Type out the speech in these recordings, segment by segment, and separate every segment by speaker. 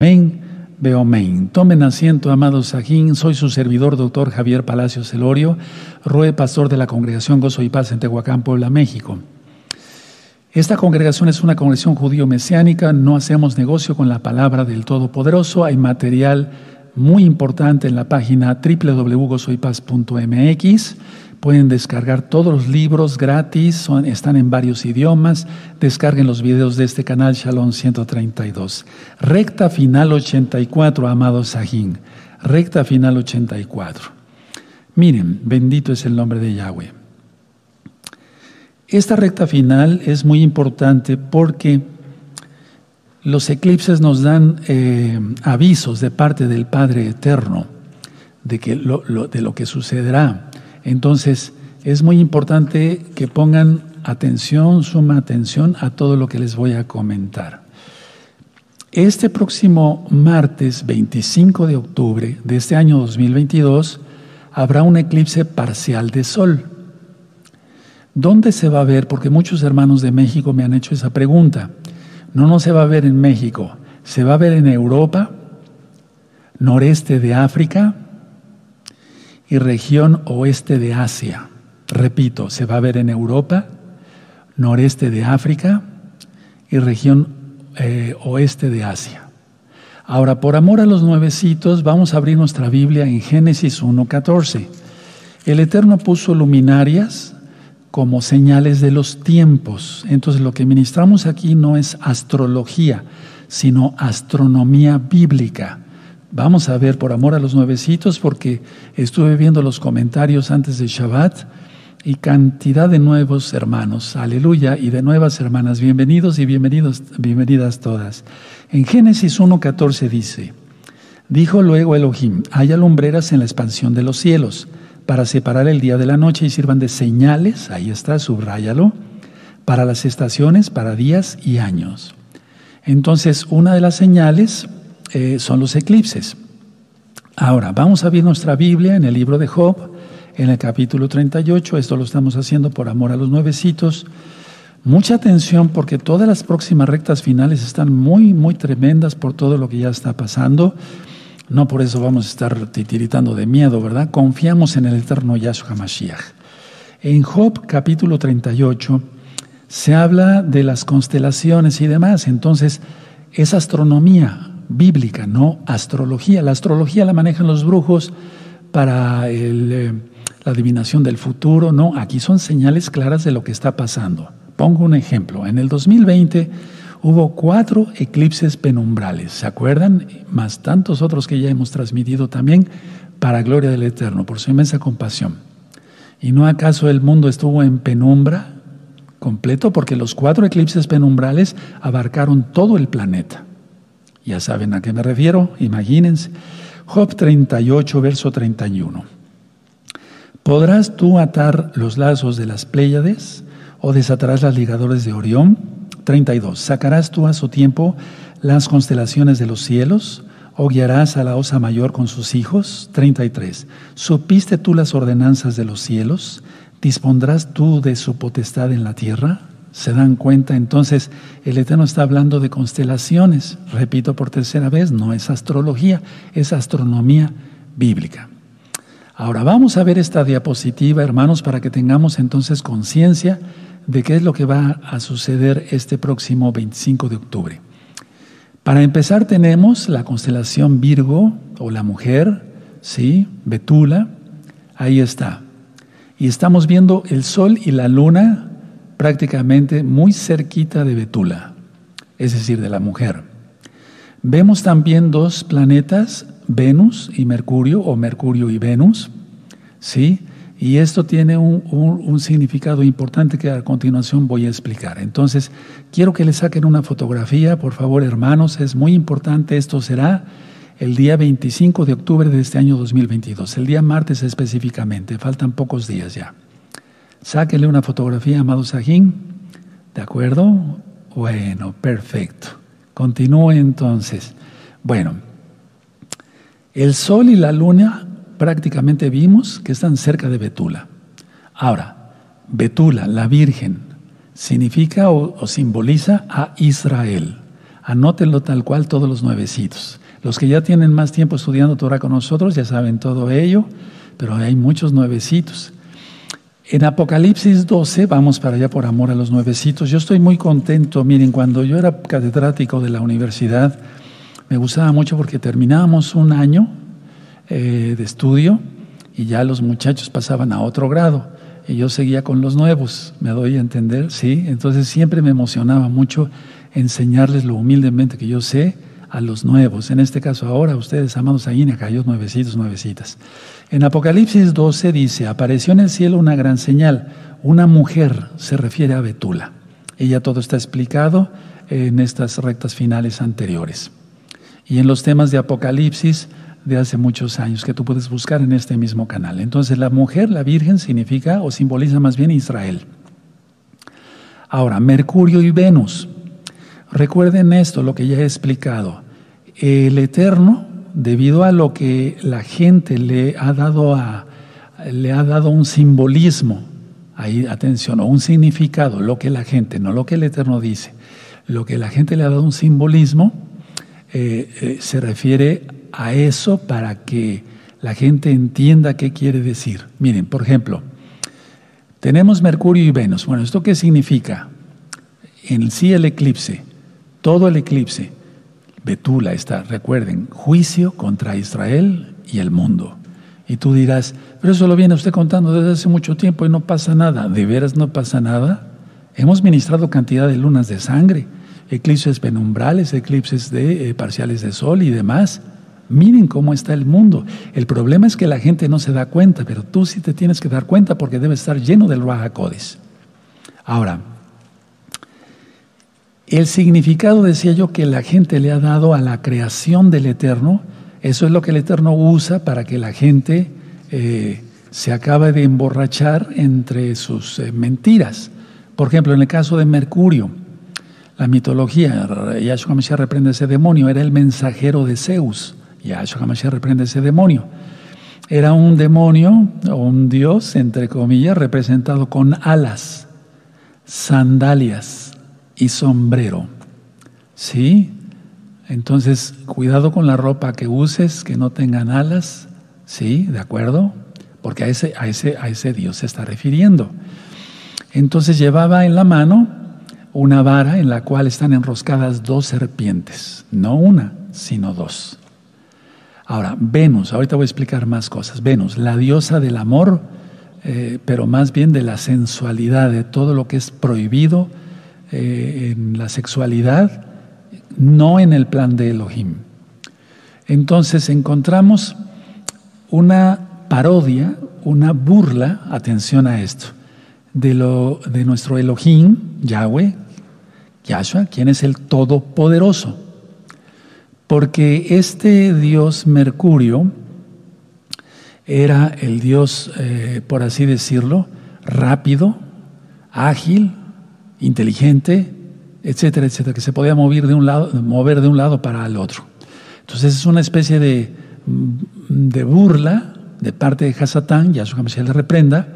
Speaker 1: Amén. Veo amén. Tomen asiento, amados Sajín. Soy su servidor, doctor Javier Palacios Celorio, Rue, pastor de la Congregación Gozo y Paz en Tehuacán, Puebla, México. Esta congregación es una congregación judío-mesiánica. No hacemos negocio con la palabra del Todopoderoso. Hay material muy importante en la página www.gozoypaz.mx Pueden descargar todos los libros gratis, están en varios idiomas. Descarguen los videos de este canal Shalom 132. Recta final 84, amado Sahin. Recta final 84. Miren, bendito es el nombre de Yahweh. Esta recta final es muy importante porque los eclipses nos dan eh, avisos de parte del Padre Eterno de, que de lo que sucederá. Entonces, es muy importante que pongan atención, suma atención a todo lo que les voy a comentar. Este próximo martes 25 de octubre de este año 2022 habrá un eclipse parcial de sol. ¿Dónde se va a ver? Porque muchos hermanos de México me han hecho esa pregunta. No, no se va a ver en México, se va a ver en Europa, noreste de África, y región oeste de Asia. Repito, se va a ver en Europa, noreste de África y región eh, oeste de Asia. Ahora, por amor a los nuevecitos, vamos a abrir nuestra Biblia en Génesis 1.14. El Eterno puso luminarias como señales de los tiempos. Entonces, lo que ministramos aquí no es astrología, sino astronomía bíblica. Vamos a ver por amor a los nuevecitos porque estuve viendo los comentarios antes de Shabbat y cantidad de nuevos hermanos, aleluya, y de nuevas hermanas, bienvenidos y bienvenidos, bienvenidas todas. En Génesis 1.14 dice, dijo luego Elohim, haya lumbreras en la expansión de los cielos para separar el día de la noche y sirvan de señales, ahí está, subráyalo, para las estaciones, para días y años. Entonces, una de las señales eh, son los eclipses. Ahora, vamos a ver nuestra Biblia en el libro de Job, en el capítulo 38. Esto lo estamos haciendo por amor a los nuevecitos. Mucha atención porque todas las próximas rectas finales están muy, muy tremendas por todo lo que ya está pasando. No por eso vamos a estar titiritando de miedo, ¿verdad? Confiamos en el eterno Yahshua Mashiach. En Job capítulo 38 se habla de las constelaciones y demás. Entonces, es astronomía bíblica, no astrología. La astrología la manejan los brujos para eh, la adivinación del futuro, no, aquí son señales claras de lo que está pasando. Pongo un ejemplo, en el 2020 hubo cuatro eclipses penumbrales, ¿se acuerdan? Más tantos otros que ya hemos transmitido también para gloria del Eterno, por su inmensa compasión. ¿Y no acaso el mundo estuvo en penumbra completo? Porque los cuatro eclipses penumbrales abarcaron todo el planeta. Ya saben a qué me refiero, imagínense. Job 38, verso 31. ¿Podrás tú atar los lazos de las Pléyades o desatarás las ligadores de Orión? 32. ¿Sacarás tú a su tiempo las constelaciones de los cielos o guiarás a la osa mayor con sus hijos? 33. ¿Supiste tú las ordenanzas de los cielos? ¿Dispondrás tú de su potestad en la tierra? ¿Se dan cuenta? Entonces, el Eterno está hablando de constelaciones. Repito por tercera vez, no es astrología, es astronomía bíblica. Ahora vamos a ver esta diapositiva, hermanos, para que tengamos entonces conciencia de qué es lo que va a suceder este próximo 25 de octubre. Para empezar tenemos la constelación Virgo o la mujer, ¿sí? Betula, ahí está. Y estamos viendo el sol y la luna prácticamente muy cerquita de Betula, es decir, de la mujer. Vemos también dos planetas, Venus y Mercurio, o Mercurio y Venus, ¿sí? Y esto tiene un, significado importante que a continuación voy a explicar. Entonces, quiero que le saquen una fotografía, por favor, hermanos, es muy importante. Esto será el día 25 de octubre de este año 2022, el día martes específicamente, faltan pocos días ya. Sáquenle una fotografía, amado Sajín. ¿De acuerdo? Bueno, perfecto. Continúe entonces. Bueno, el sol y la luna prácticamente vimos que están cerca de Betula. Ahora, Betula, la Virgen, significa o, simboliza a Israel. Anótenlo tal cual todos los nuevecitos. Los que ya tienen más tiempo estudiando Torah con nosotros ya saben todo ello, pero hay muchos nuevecitos. En Apocalipsis 12, vamos para allá por amor a los nuevecitos, yo estoy muy contento. Miren, cuando yo era catedrático de la universidad, me gustaba mucho porque terminábamos un año eh, de estudio y ya los muchachos pasaban a otro grado y yo seguía con los nuevos, me doy a entender, sí. Entonces siempre me emocionaba mucho enseñarles lo humildemente que yo sé a los nuevos. En este caso ahora, ustedes, amados ahí, aquellos nuevecitos, nuevecitas. En Apocalipsis 12 dice, apareció en el cielo una gran señal. Una mujer se refiere a Betula. Y ya todo está explicado en estas rectas finales anteriores. Y en los temas de Apocalipsis de hace muchos años que tú puedes buscar en este mismo canal. Entonces la mujer, la Virgen, significa o simboliza más bien Israel. Ahora, Mercurio y Venus. Recuerden esto, lo que ya he explicado. El Eterno debido a lo que la gente le ha dado, a, le ha dado un simbolismo, ahí atención, o un significado, lo que la gente, no lo que el Eterno dice, lo que la gente le ha dado un simbolismo, eh, eh, se refiere a eso para que la gente entienda qué quiere decir. Miren, por ejemplo, tenemos Mercurio y Venus. Bueno, ¿esto qué significa? En sí el eclipse, todo el eclipse, Betula está, recuerden, juicio contra Israel y el mundo. Y tú dirás, pero eso lo viene usted contando desde hace mucho tiempo y no pasa nada. ¿De veras no pasa nada? Hemos ministrado cantidad de lunas de sangre, eclipses penumbrales, eclipses de, eh, parciales de sol y demás. Miren cómo está el mundo. El problema es que la gente no se da cuenta, pero tú sí te tienes que dar cuenta porque debe estar lleno del Raja Ahora, el significado, decía yo, que la gente le ha dado a la creación del Eterno, eso es lo que el Eterno usa para que la gente eh, se acabe de emborrachar entre sus eh, mentiras. Por ejemplo, en el caso de Mercurio, la mitología, Yahshua Mashiach reprende ese demonio, era el mensajero de Zeus. Yahshua Mashiach reprende ese demonio. Era un demonio o un dios, entre comillas, representado con alas, sandalias y sombrero. ¿Sí? Entonces, cuidado con la ropa que uses, que no tengan alas. ¿Sí? ¿De acuerdo? Porque a ese, a ese, a ese Dios se está refiriendo. Entonces llevaba en la mano una vara en la cual están enroscadas dos serpientes, no una, sino dos. Ahora, Venus, ahorita voy a explicar más cosas. Venus, la diosa del amor, eh, pero más bien de la sensualidad, de todo lo que es prohibido, eh, en la sexualidad, no en el plan de Elohim. Entonces encontramos una parodia, una burla, atención a esto, de, lo, de nuestro Elohim, Yahweh, Yahshua, quien es el Todopoderoso. Porque este dios Mercurio era el dios, eh, por así decirlo, rápido, ágil, inteligente, etcétera, etcétera, que se podía mover de un lado, mover de un lado para el otro. Entonces es una especie de, de burla de parte de Hasatán, Yahshua Mashiach le reprenda,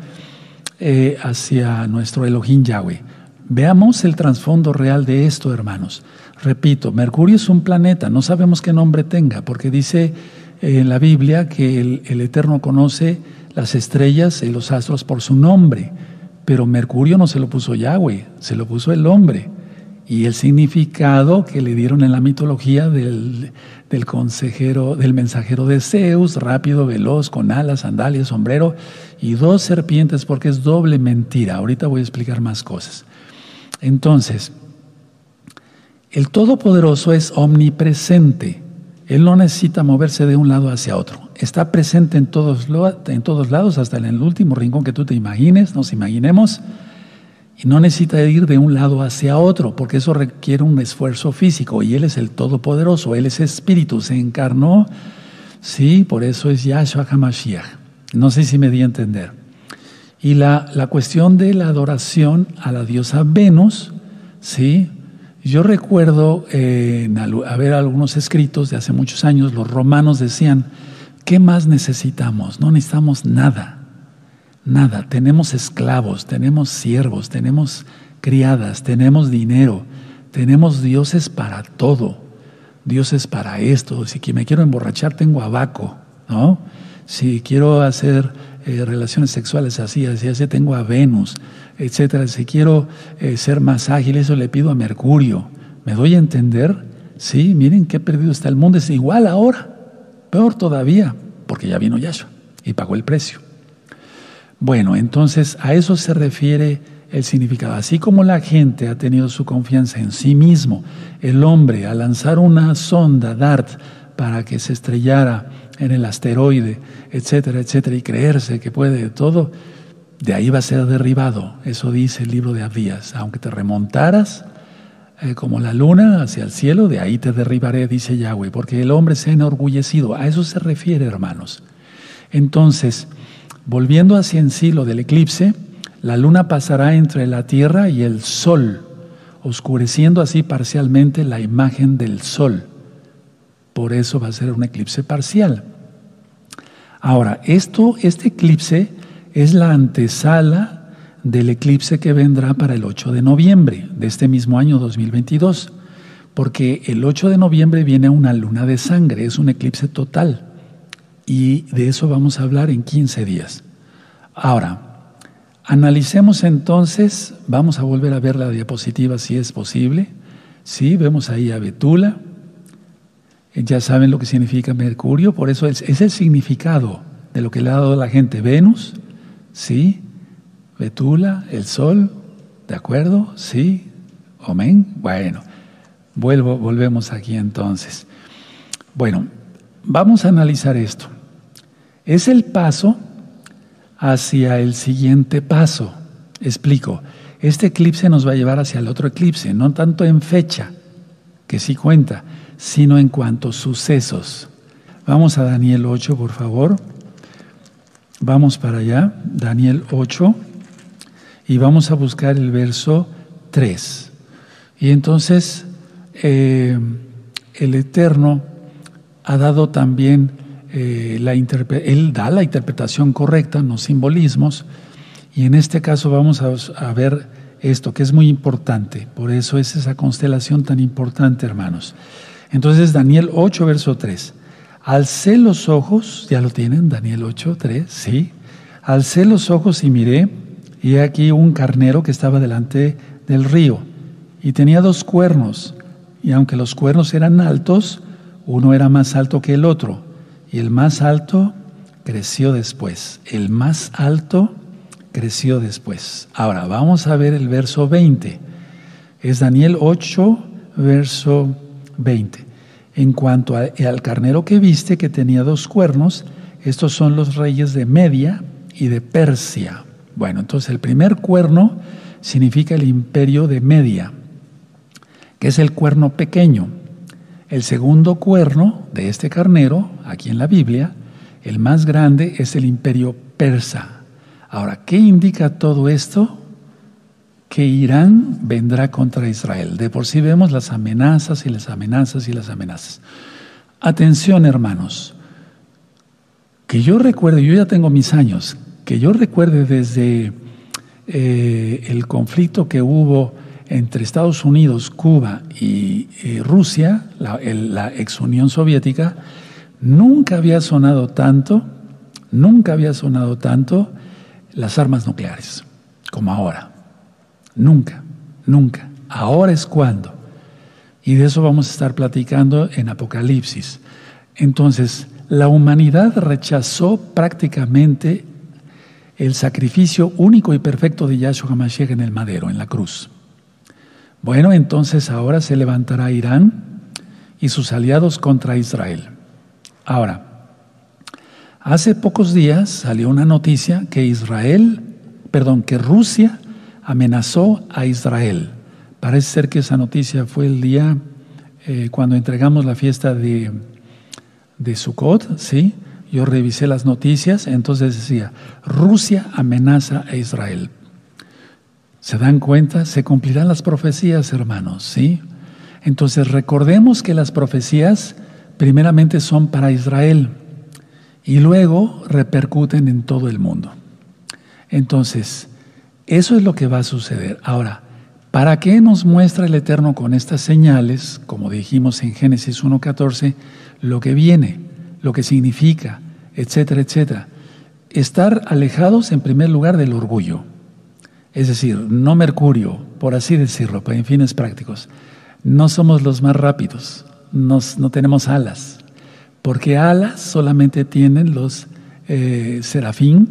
Speaker 1: eh, hacia nuestro Elohim Yahweh. Veamos el trasfondo real de esto, hermanos. Repito, Mercurio es un planeta, no sabemos qué nombre tenga, porque dice en la Biblia que el Eterno conoce las estrellas y los astros por su nombre. Pero Mercurio no se lo puso Yahweh, se lo puso el hombre. Y el significado que le dieron en la mitología del, consejero, del mensajero de Zeus, rápido, veloz, con alas, sandalias, sombrero y dos serpientes, porque es doble mentira. Ahorita voy a explicar más cosas. Entonces, el Todopoderoso es omnipresente. Él no necesita moverse de un lado hacia otro. Está presente en todos, en todos lados, hasta en el último rincón que tú te imagines, nos imaginemos. Y no necesita ir de un lado hacia otro, porque eso requiere un esfuerzo físico. Y Él es el Todopoderoso, Él es Espíritu, se encarnó. Sí, por eso es Yahshua HaMashiach. No sé si me di a entender. Y la, la cuestión de la adoración a la diosa Venus, sí, yo recuerdo eh, a ver algunos escritos de hace muchos años, los romanos decían, ¿qué más necesitamos? No necesitamos nada, nada. Tenemos esclavos, tenemos siervos, tenemos criadas, tenemos dinero, Tenemos dioses para todo. Dioses para esto. Si me quiero emborrachar, tengo abaco, ¿no? Si quiero hacer eh, relaciones sexuales así, así, así, tengo a Venus, etcétera. Si quiero eh, ser más ágil, eso le pido a Mercurio. ¿Me doy a entender? Sí, miren qué perdido está el mundo. Es igual ahora, peor todavía, porque ya vino Yahshua y pagó el precio. Bueno, entonces a eso se refiere el significado. Así como la gente ha tenido su confianza en sí mismo, el hombre a lanzar una sonda DART para que se estrellara en el asteroide, etcétera, etcétera, y creerse que puede todo, de ahí va a ser derribado. Eso dice el libro de Abdías. Aunque te remontaras eh, como la luna hacia el cielo, de ahí te derribaré, dice Yahweh, porque el hombre se ha enorgullecido. A eso se refiere, hermanos. Entonces, volviendo hacia en sí lo del eclipse, la luna pasará entre la tierra y el sol, oscureciendo así parcialmente la imagen del sol. Por eso va a ser un eclipse parcial. Ahora, esto, este eclipse es la antesala del eclipse que vendrá para el 8 de noviembre de este mismo año 2022, porque el 8 de noviembre viene una luna de sangre, es un eclipse total, y de eso vamos a hablar en 15 días. Ahora, analicemos entonces, vamos a volver a ver la diapositiva si es posible. Sí, vemos ahí a Betula, ya saben lo que significa Mercurio, por eso es, el significado de lo que le ha dado la gente. Venus, sí, Betula, el Sol, ¿de acuerdo? Sí, amén. Bueno, vuelvo, volvemos aquí entonces. Bueno, vamos a analizar esto. Es el paso hacia el siguiente paso. Explico. Este eclipse nos va a llevar hacia el otro eclipse, no tanto en fecha, que sí cuenta, sino en cuanto a sucesos. Vamos a Daniel 8, por favor. Vamos para allá, Daniel 8, y vamos a buscar el verso 3. Y entonces eh, el Eterno ha dado también eh, la da la interpretación correcta, no simbolismos, y en este caso vamos a, a ver esto que es muy importante, por eso es esa constelación tan importante, hermanos. Entonces Daniel 8, verso 3. Alcé los ojos, ya lo tienen, Daniel 8, 3, sí. Alcé los ojos y miré, y aquí un carnero que estaba delante del río, y tenía dos cuernos, y aunque los cuernos eran altos, uno era más alto que el otro, y el más alto creció después. El más alto creció después. Ahora, vamos a ver el verso 20. Es Daniel 8, verso 20. En cuanto al carnero que viste, que tenía dos cuernos, estos son los reyes de Media y de Persia. Bueno, entonces el primer cuerno significa el imperio de Media, que es el cuerno pequeño. El segundo cuerno de este carnero, aquí en la Biblia, el más grande es el imperio persa. Ahora, ¿qué indica todo esto? que Irán vendrá contra Israel. De por sí vemos las amenazas y las amenazas y las amenazas. Atención, hermanos. Que yo recuerde, yo ya tengo mis años, que yo recuerde desde eh, el conflicto que hubo entre Estados Unidos, Cuba y, Rusia, la, la ex Unión Soviética, nunca había sonado tanto, nunca había sonado tanto las armas nucleares como ahora. Nunca, nunca. Ahora es cuando. Y de eso vamos a estar platicando en Apocalipsis. Entonces, la humanidad rechazó prácticamente el sacrificio único y perfecto de Yahshua HaMashiach en el madero, en la cruz. Bueno, entonces ahora se levantará Irán y sus aliados contra Israel. Ahora, hace pocos días salió una noticia que Israel, perdón, que Rusia amenazó a Israel. Parece ser que esa noticia fue el día eh, cuando entregamos la fiesta de, de Sukkot, ¿sí? Yo revisé las noticias, entonces decía, Rusia amenaza a Israel. ¿Se dan cuenta? Se cumplirán las profecías, hermanos, ¿sí? Entonces recordemos que las profecías primeramente son para Israel y luego repercuten en todo el mundo. Entonces, eso es lo que va a suceder. Ahora, ¿Para qué nos muestra el Eterno con estas señales, como dijimos en Génesis 1.14, lo que viene, lo que significa, etcétera, etcétera? Estar alejados en primer lugar del orgullo, es decir, no Mercurio, por así decirlo, para fines prácticos. No somos los más rápidos, no tenemos alas, porque alas solamente tienen los eh, serafín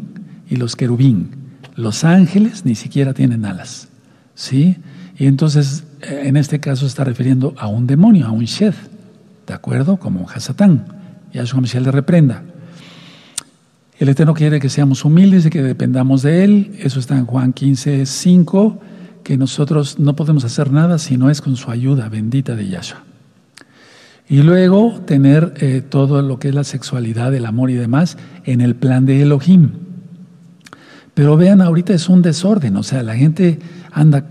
Speaker 1: y los querubín. Los ángeles ni siquiera tienen alas. ¿Sí? Y entonces, eh, en este caso está refiriendo a un demonio, a un Shed, ¿de acuerdo? Como Hasatán. Yahshua Mashiach le reprenda. El Eterno quiere que seamos humildes y que dependamos de Él. Eso está en Juan 15, 5, que nosotros no podemos hacer nada si no es con su ayuda bendita de Yahshua. Y luego tener eh, todo lo que es la sexualidad, el amor y demás en el plan de Elohim. Pero vean, ahorita es un desorden, o sea, la gente anda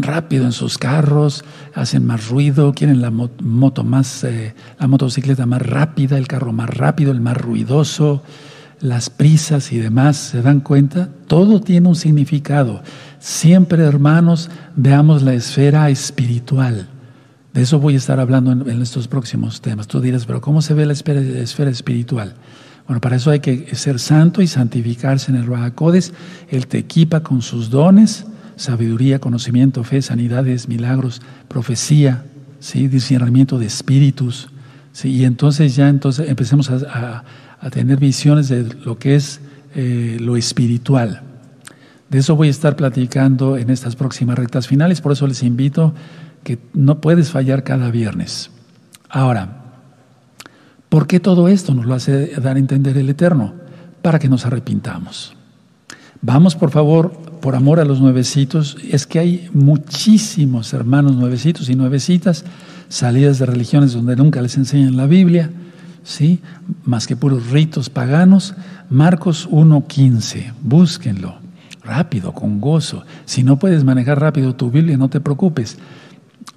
Speaker 1: rápido en sus carros, hacen más ruido, quieren la moto más, eh, la motocicleta más rápida, el carro más rápido, el más ruidoso, las prisas y demás, ¿se dan cuenta? Todo tiene un significado. Siempre, hermanos, veamos la esfera espiritual. De eso voy a estar hablando en, estos próximos temas. Tú dirás, pero ¿cómo se ve la esfera, esfera espiritual? Bueno, para eso hay que ser santo y santificarse en el Rahacodes. Él te equipa con sus dones, sabiduría, conocimiento, fe, sanidades, milagros, profecía, discernimiento de espíritus. ¿sí? Y entonces ya entonces empecemos a, tener visiones de lo que es eh, lo espiritual. De eso voy a estar platicando en estas próximas rectas finales, por eso les invito que no puedes fallar cada viernes. Ahora, ¿Por qué todo esto nos lo hace dar a entender el Eterno? Para que nos arrepintamos. Vamos, por favor, por amor a los nuevecitos. Es que hay muchísimos hermanos nuevecitos y nuevecitas, salidas de religiones donde nunca les enseñan la Biblia, ¿sí? Más que puros ritos paganos. Marcos 1.15, búsquenlo, rápido, con gozo. Si no puedes manejar rápido tu Biblia, no te preocupes.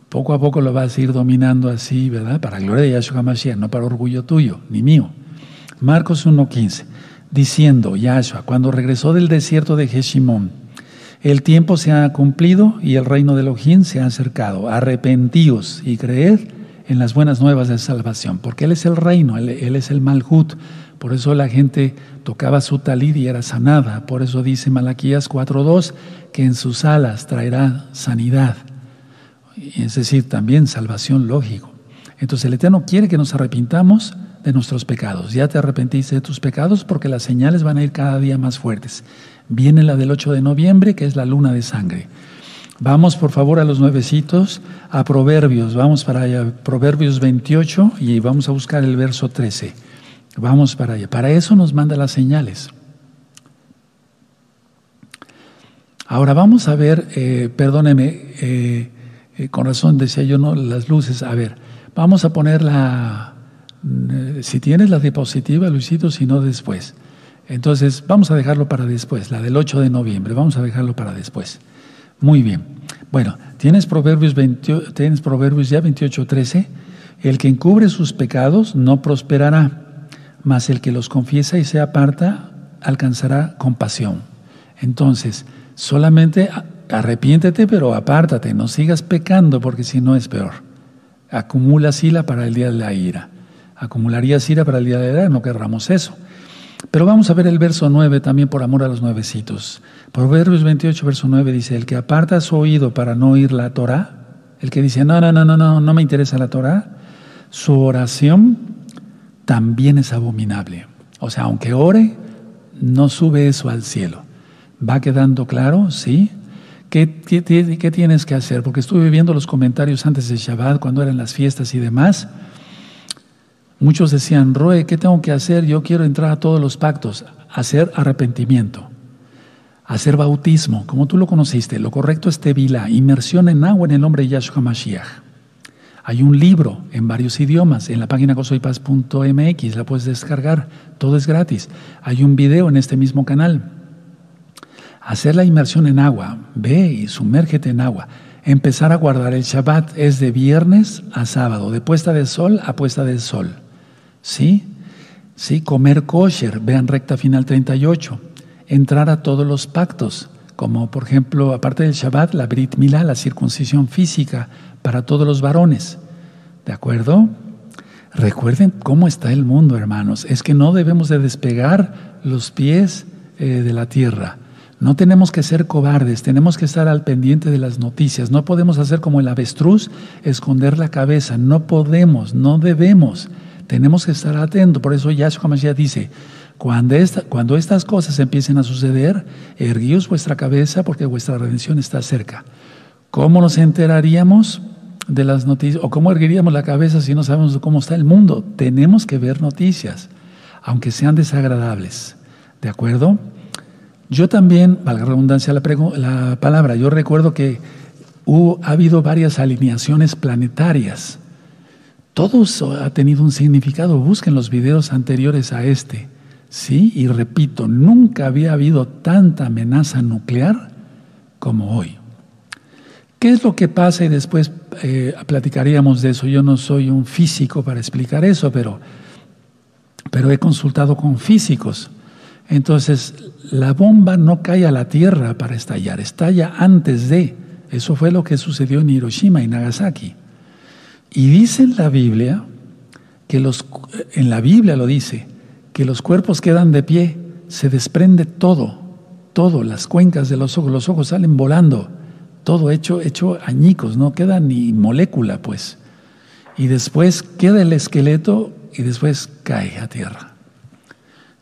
Speaker 1: Poco a poco lo vas a ir dominando así, ¿verdad? Para gloria de Yahshua Mashiach, no para orgullo tuyo, ni mío. Marcos 1.15, diciendo Yahshua, cuando regresó del desierto de Jeshimón, el tiempo se ha cumplido y el reino de Elohim se ha acercado. Arrepentíos y creed en las buenas nuevas de salvación, porque Él es el reino, Él, es el Malhut. Por eso la gente tocaba su talid y era sanada. Por eso dice Malaquías 4.2 que en sus alas traerá sanidad es decir, también salvación lógico. Entonces el Eterno quiere que nos arrepintamos de nuestros pecados. Ya te arrepentiste de tus pecados porque las señales van a ir cada día más fuertes. Viene la del 8 de noviembre, que es la luna de sangre. Vamos por favor a los nuevecitos, a Proverbios, vamos para allá, Proverbios 28 y vamos a buscar el verso 13. Vamos para allá. Para eso nos manda las señales. Ahora vamos a ver, eh, perdóneme, eh, eh, con razón decía yo, no, las luces, a ver, vamos a poner la, si tienes la diapositiva, Luisito, si no después. Entonces, vamos a dejarlo para después, la del 8 de noviembre, vamos a dejarlo para después. Muy bien. Bueno, tienes Proverbios, 20, tienes Proverbios ya 28, 13. El que encubre sus pecados no prosperará, mas el que los confiesa y se aparta alcanzará compasión. Entonces, solamente Arrepiéntete, pero apártate, no sigas pecando porque si no es peor. Acumulas ira para el día de la ira. Acumularías ira para el día de ira, no querramos eso. Pero vamos a ver el verso 9 también por amor a los nuevecitos. Proverbios 28, verso 9 dice, el que aparta su oído para no oír la Torah, el que dice, no, no, no, no, no, no me interesa la Torah, su oración también es abominable. O sea, aunque ore, no sube eso al cielo. ¿Va quedando claro? Sí. ¿Qué, tienes que hacer? Porque estuve viendo los comentarios antes de Shabbat, cuando eran las fiestas y demás. Muchos decían, Roe, ¿qué tengo que hacer? Yo quiero entrar a todos los pactos. Hacer arrepentimiento, hacer bautismo, como tú lo conociste. Lo correcto es tevila, inmersión en agua en el nombre de Yahshua Mashiach. Hay un libro en varios idiomas en la página gozoypaz.mx, la puedes descargar, todo es gratis. Hay un video en este mismo canal hacer la inmersión en agua, ve y sumérgete en agua. Empezar a guardar el Shabbat es de viernes a sábado, de puesta de sol a puesta de sol. ¿Sí? Sí, comer kosher, vean recta final 38. Entrar a todos los pactos, como por ejemplo, aparte del Shabbat, la Brit Milá, la circuncisión física para todos los varones. ¿De acuerdo? Recuerden cómo está el mundo, hermanos. Es que no debemos de despegar los pies eh, de la tierra. No tenemos que ser cobardes, tenemos que estar al pendiente de las noticias. No podemos hacer como el avestruz, esconder la cabeza. No podemos, no debemos. Tenemos que estar atentos. Por eso Yahshua Mashiach dice, cuando, cuando estas cosas empiecen a suceder, erguíos vuestra cabeza porque vuestra redención está cerca. ¿Cómo nos enteraríamos de las noticias? ¿O cómo erguiríamos la cabeza si no sabemos cómo está el mundo? Tenemos que ver noticias, aunque sean desagradables. ¿De acuerdo? Yo también, valga la redundancia la, la palabra, yo recuerdo que hubo, ha habido varias alineaciones planetarias. Todo ha tenido un significado. Busquen los videos anteriores a este. Sí, y repito, nunca había habido tanta amenaza nuclear como hoy. ¿Qué es lo que pasa? Y después eh, platicaríamos de eso. Yo no soy un físico para explicar eso, pero, pero he consultado con físicos. Entonces, la bomba no cae a la tierra para estallar, estalla antes de. Eso fue lo que sucedió en Hiroshima y Nagasaki. Y dice en la Biblia, que los, en la Biblia lo dice, que los cuerpos quedan de pie, se desprende todo, todo, las cuencas de los ojos, los ojos salen volando, todo hecho, hecho añicos, no queda ni molécula, pues. Y después queda el esqueleto y después cae a tierra.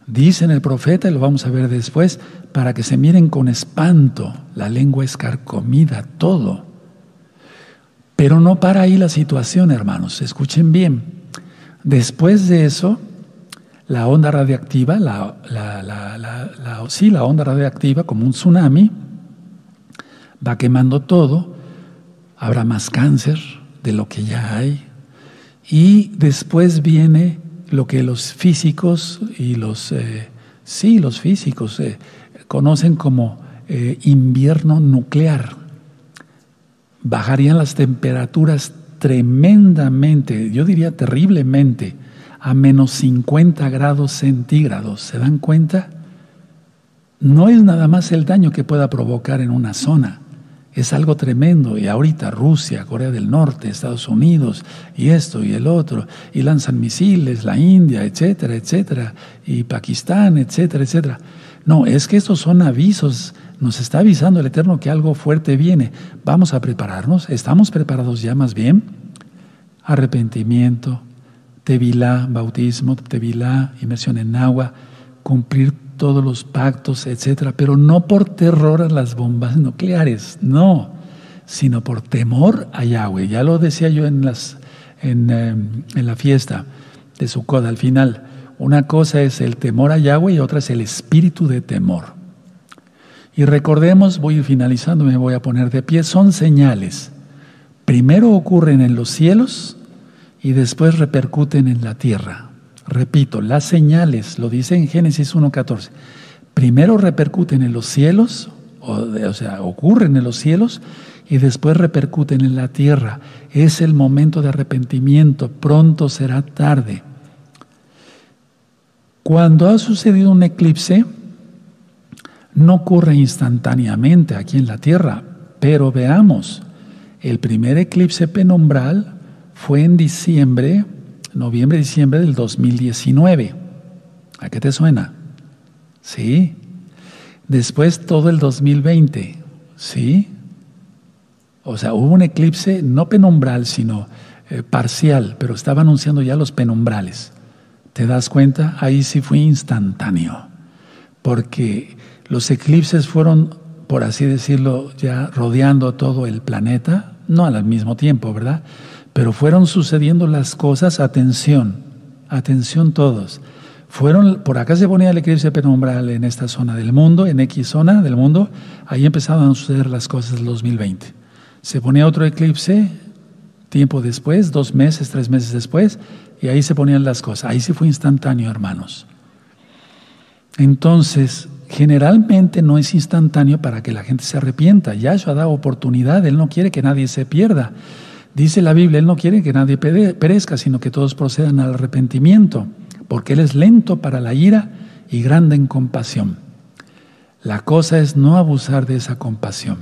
Speaker 1: Dicen el profeta, y lo vamos a ver después, para que se miren con espanto, la lengua escarcomida, todo. Pero no para ahí la situación, hermanos, escuchen bien. Después de eso, la onda radiactiva, la, sí, la onda radiactiva como un tsunami, va quemando todo, habrá más cáncer de lo que ya hay, y después viene lo que los físicos y los, eh, sí, los físicos eh, conocen como eh, invierno nuclear. Bajarían las temperaturas tremendamente, yo diría terriblemente, a menos 50 grados centígrados. ¿Se dan cuenta? No es nada más el daño que pueda provocar en una zona es algo tremendo. Y ahorita Rusia, Corea del Norte, Estados Unidos, y esto y el otro, y lanzan misiles, la India, etcétera, etcétera, y Pakistán, etcétera, etcétera. No, es que estos son avisos. Nos está avisando el Eterno que algo fuerte viene. Vamos a prepararnos. ¿Estamos preparados ya más bien? Arrepentimiento, tevilá, bautismo, tevilá, inmersión en agua, cumplir todos los pactos, etcétera, pero no por terror a las bombas nucleares, no, sino por temor a Yahweh. Ya lo decía yo en, en, eh, en la fiesta de Sukkot al final. Una cosa es el temor a Yahweh y otra es el espíritu de temor. Y recordemos, voy finalizando, me voy a poner de pie, son señales. Primero ocurren en los cielos y después repercuten en la tierra. Repito, las señales, lo dice en Génesis 1.14, primero repercuten en los cielos, o, sea, ocurren en los cielos y después repercuten en la tierra. Es el momento de arrepentimiento, pronto será tarde. Cuando ha sucedido un eclipse, no ocurre instantáneamente aquí en la tierra, pero veamos, el primer eclipse penumbral fue en diciembre noviembre, diciembre del 2019. ¿A qué te suena? Sí. Después todo el 2020. Sí. O sea, hubo un eclipse no penumbral, sino eh, parcial, pero estaba anunciando ya los penumbrales. ¿Te das cuenta? Ahí sí fue instantáneo. Porque los eclipses fueron, por así decirlo, ya rodeando todo el planeta, no al mismo tiempo, ¿verdad? Pero fueron sucediendo las cosas, atención, atención todos. Fueron, por acá se ponía el eclipse penumbral en esta zona del mundo, en X zona del mundo, ahí empezaban a suceder las cosas del 2020. Se ponía otro eclipse tiempo después, dos meses, tres meses después, y ahí se ponían las cosas. Ahí sí fue instantáneo, hermanos. Entonces, generalmente no es instantáneo para que la gente se arrepienta. Yahshua da oportunidad, Él no quiere que nadie se pierda. Dice la Biblia, Él no quiere que nadie perezca, sino que todos procedan al arrepentimiento, porque Él es lento para la ira y grande en compasión. La cosa es no abusar de esa compasión.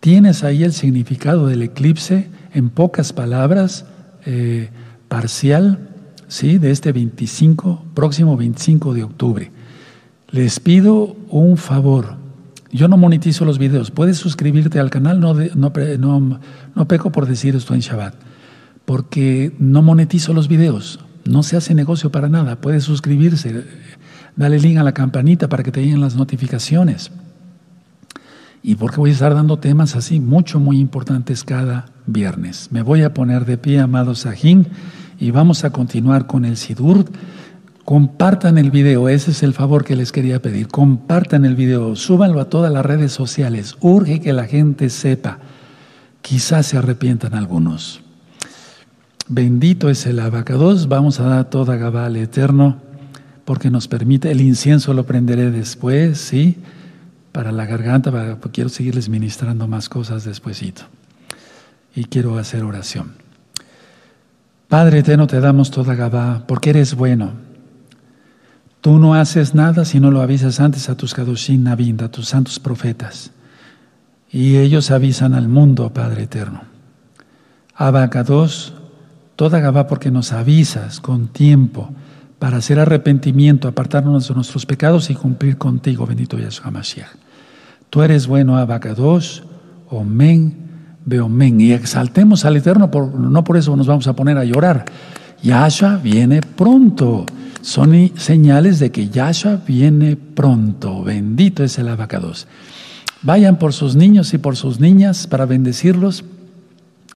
Speaker 1: Tienes ahí el significado del eclipse en pocas palabras, eh, parcial, ¿sí? de este 25, próximo 25 de octubre. Les pido un favor. Yo no monetizo los videos. Puedes suscribirte al canal, no, no, no, no peco por decir esto en Shabbat, porque no monetizo los videos. No se hace negocio para nada. Puedes suscribirse, dale link a la campanita para que te lleguen las notificaciones. Y porque voy a estar dando temas así, mucho, muy importantes cada viernes. Me voy a poner de pie, amado Sajín, y vamos a continuar con el Sidur. Compartan el video, ese es el favor que les quería pedir. Compartan el video, súbanlo a todas las redes sociales. Urge que la gente sepa. Quizás se arrepientan algunos. Bendito es el abacados. Vamos a dar toda Gabá al Eterno porque nos permite. El incienso lo prenderé después, ¿sí? Para la garganta, para, quiero seguirles ministrando más cosas despuesito. Y quiero hacer oración. Padre Eterno, te damos toda Gabá porque eres bueno. Tú no haces nada si no lo avisas antes a tus Kadoshin Nabinda, a tus santos profetas. Y ellos avisan al mundo, Padre eterno. Abacados, toda Gabá porque nos avisas con tiempo para hacer arrepentimiento, apartarnos de nuestros pecados y cumplir contigo, bendito Yahshua Mashiach. Tú eres bueno, Abacados, Omen, Beomen. Y exaltemos al Eterno, no por eso nos vamos a poner a llorar. Yahshua viene pronto son señales de que Yahshua viene pronto. Bendito es el abacados. Vayan por sus niños y por sus niñas para bendecirlos